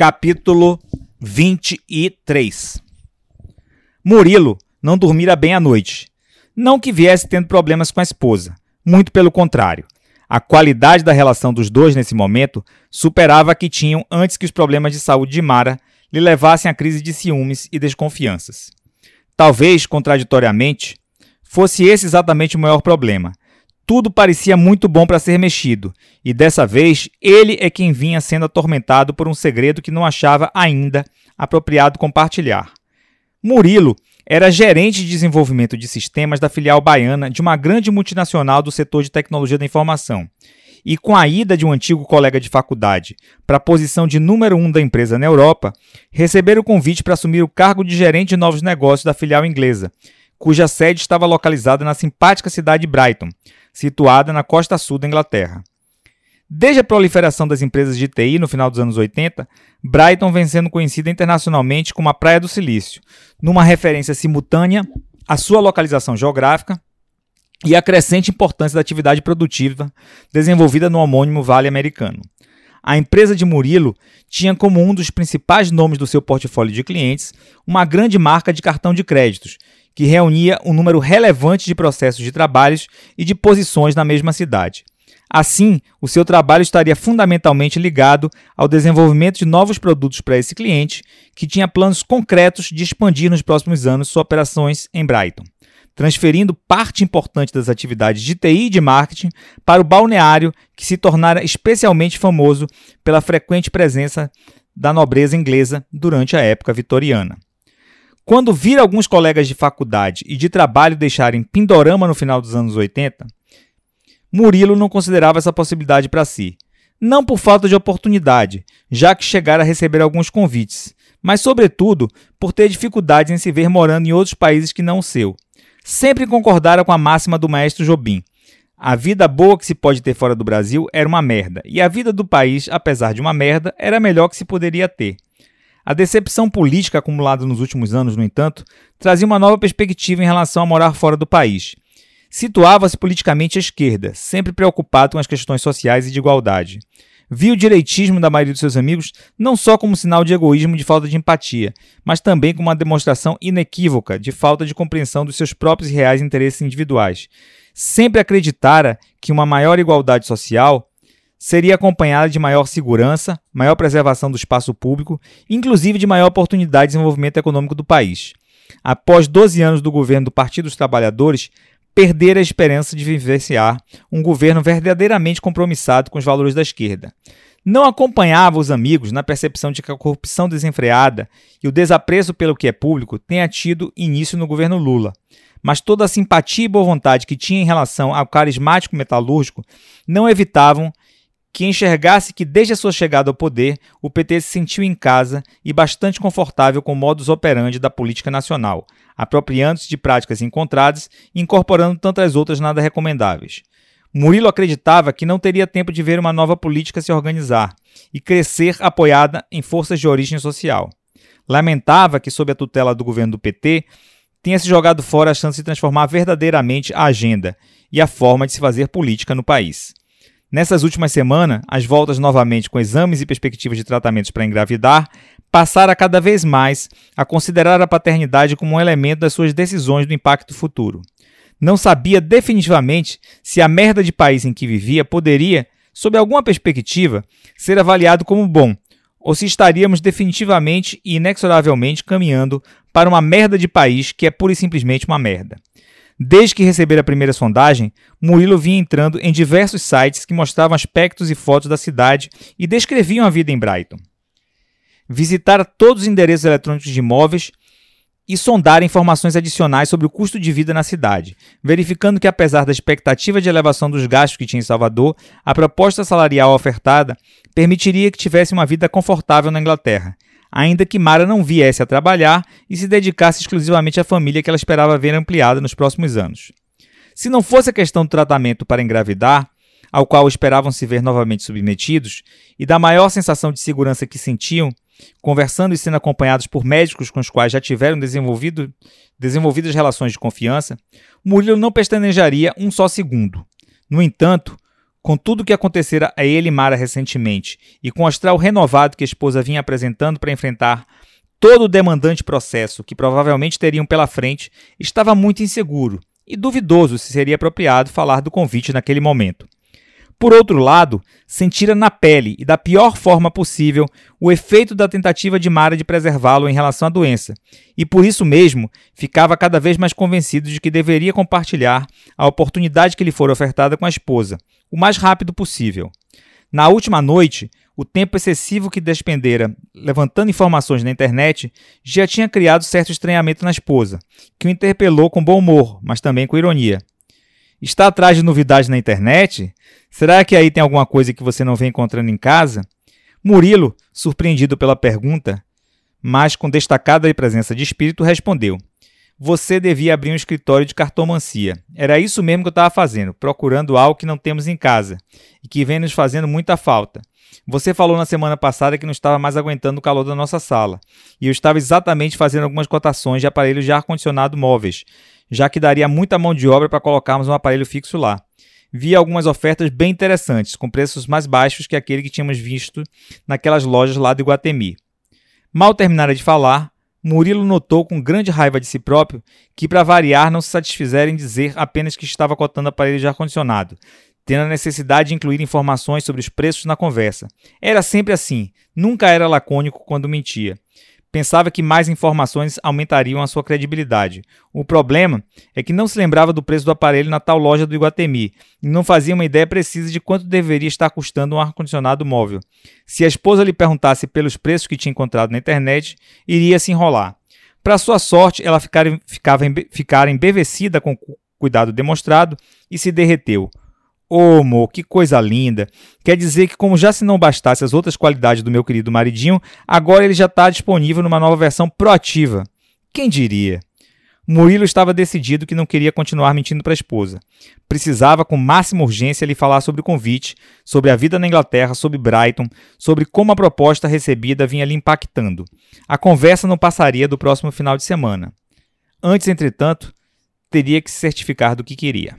Capítulo 23 Murilo não dormira bem à noite. Não que viesse tendo problemas com a esposa, muito pelo contrário. A qualidade da relação dos dois nesse momento superava a que tinham antes que os problemas de saúde de Mara lhe levassem à crise de ciúmes e desconfianças. Talvez, contraditoriamente, fosse esse exatamente o maior problema. Tudo parecia muito bom para ser mexido, e dessa vez ele é quem vinha sendo atormentado por um segredo que não achava ainda apropriado compartilhar. Murilo era gerente de desenvolvimento de sistemas da filial baiana de uma grande multinacional do setor de tecnologia da informação. E com a ida de um antigo colega de faculdade para a posição de número um da empresa na Europa, receberam o convite para assumir o cargo de gerente de novos negócios da filial inglesa, cuja sede estava localizada na simpática cidade de Brighton, situada na costa sul da Inglaterra. Desde a proliferação das empresas de TI no final dos anos 80, Brighton vem sendo conhecida internacionalmente como a Praia do Silício, numa referência simultânea à sua localização geográfica e à crescente importância da atividade produtiva desenvolvida no homônimo Vale Americano. A empresa de Murilo tinha como um dos principais nomes do seu portfólio de clientes uma grande marca de cartão de créditos, que reunia um número relevante de processos de trabalhos e de posições na mesma cidade. Assim, o seu trabalho estaria fundamentalmente ligado ao desenvolvimento de novos produtos para esse cliente, que tinha planos concretos de expandir nos próximos anos suas operações em Brighton, transferindo parte importante das atividades de TI e de marketing para o balneário, que se tornara especialmente famoso pela frequente presença da nobreza inglesa durante a época vitoriana. Quando vir alguns colegas de faculdade e de trabalho deixarem Pindorama no final dos anos 80, Murilo não considerava essa possibilidade para si. Não por falta de oportunidade, já que chegara a receber alguns convites, mas, sobretudo, por ter dificuldades em se ver morando em outros países que não o seu. Sempre concordara com a máxima do maestro Jobim. A vida boa que se pode ter fora do Brasil era uma merda, e a vida do país, apesar de uma merda, era a melhor que se poderia ter. A decepção política acumulada nos últimos anos, no entanto, trazia uma nova perspectiva em relação a morar fora do país. Situava-se politicamente à esquerda, sempre preocupado com as questões sociais e de igualdade. Via o direitismo da maioria de seus amigos não só como sinal de egoísmo e de falta de empatia, mas também como uma demonstração inequívoca de falta de compreensão dos seus próprios reais interesses individuais. Sempre acreditara que uma maior igualdade social seria acompanhada de maior segurança, maior preservação do espaço público, inclusive de maior oportunidade de desenvolvimento econômico do país. Após 12 anos do governo do Partido dos Trabalhadores, perdera a esperança de vivenciar um governo verdadeiramente compromissado com os valores da esquerda. Não acompanhava os amigos na percepção de que a corrupção desenfreada e o desapreço pelo que é público tenha tido início no governo Lula mas toda a simpatia e boa vontade que tinha em relação ao carismático metalúrgico não evitavam que enxergasse que desde a sua chegada ao poder, o PT se sentiu em casa e bastante confortável com o modus operandi da política nacional, apropriando-se de práticas encontradas e incorporando tantas outras nada recomendáveis. Murilo acreditava que não teria tempo de ver uma nova política se organizar e crescer apoiada em forças de origem social. Lamentava que, sob a tutela do governo do PT, tenha se jogado fora a chance de transformar verdadeiramente a agenda e a forma de se fazer política no país. Nessas últimas semanas, as voltas novamente com exames e perspectivas de tratamentos para engravidar passaram cada vez mais a considerar a paternidade como um elemento das suas decisões do impacto futuro. Não sabia definitivamente se a merda de país em que vivia poderia, sob alguma perspectiva, ser avaliado como bom, ou se estaríamos definitivamente e inexoravelmente caminhando para uma merda de país que é pura e simplesmente uma merda. Desde que receber a primeira sondagem, Murilo vinha entrando em diversos sites que mostravam aspectos e fotos da cidade e descreviam a vida em Brighton. Visitar todos os endereços eletrônicos de imóveis e sondar informações adicionais sobre o custo de vida na cidade, verificando que, apesar da expectativa de elevação dos gastos que tinha em Salvador, a proposta salarial ofertada permitiria que tivesse uma vida confortável na Inglaterra ainda que Mara não viesse a trabalhar e se dedicasse exclusivamente à família que ela esperava ver ampliada nos próximos anos. Se não fosse a questão do tratamento para engravidar, ao qual esperavam se ver novamente submetidos, e da maior sensação de segurança que sentiam, conversando e sendo acompanhados por médicos com os quais já tiveram desenvolvido, desenvolvidas relações de confiança, Murilo não pestanejaria um só segundo. No entanto, Com tudo o que acontecera a ele e Mara recentemente, e com o astral renovado que a esposa vinha apresentando para enfrentar todo o demandante processo que provavelmente teriam pela frente, estava muito inseguro e duvidoso se seria apropriado falar do convite naquele momento. Por outro lado, sentira na pele e da pior forma possível o efeito da tentativa de Mara de preservá-lo em relação à doença, e por isso mesmo ficava cada vez mais convencido de que deveria compartilhar a oportunidade que lhe fora ofertada com a esposa, o mais rápido possível. Na última noite, o tempo excessivo que despendera levantando informações na internet já tinha criado certo estranhamento na esposa, que o interpelou com bom humor, mas também com ironia. Está atrás de novidades na internet? Será que aí tem alguma coisa que você não vem encontrando em casa? Murilo, surpreendido pela pergunta, mas com destacada presença de espírito, respondeu: Você devia abrir um escritório de cartomancia. Era isso mesmo que eu estava fazendo, procurando algo que não temos em casa e que vem nos fazendo muita falta. Você falou na semana passada que não estava mais aguentando o calor da nossa sala, e eu estava exatamente fazendo algumas cotações de aparelhos de ar-condicionado móveis, já que daria muita mão de obra para colocarmos um aparelho fixo lá. Vi algumas ofertas bem interessantes, com preços mais baixos que aquele que tínhamos visto naquelas lojas lá do Iguatemi. Mal terminara de falar, Murilo notou com grande raiva de si próprio que, para variar, não se satisfizera em dizer apenas que estava cotando aparelho de ar-condicionado, tendo a necessidade de incluir informações sobre os preços na conversa. Era sempre assim, nunca era lacônico quando mentia. Pensava que mais informações aumentariam a sua credibilidade. O problema é que não se lembrava do preço do aparelho na tal loja do Iguatemi e não fazia uma ideia precisa de quanto deveria estar custando um ar-condicionado móvel. Se a esposa lhe perguntasse pelos preços que tinha encontrado na internet, iria se enrolar. Para sua sorte, ela ficava, ficava, ficara embevecida com o cuidado demonstrado e se derreteu. Ô, oh, amor, que coisa linda. Quer dizer que, como já se não bastasse as outras qualidades do meu querido maridinho, agora ele já está disponível numa nova versão proativa. Quem diria? Murilo estava decidido que não queria continuar mentindo para a esposa. Precisava, com máxima urgência, lhe falar sobre o convite, sobre a vida na Inglaterra, sobre Brighton, sobre como a proposta recebida vinha lhe impactando. A conversa não passaria do próximo final de semana. Antes, entretanto, teria que se certificar do que queria.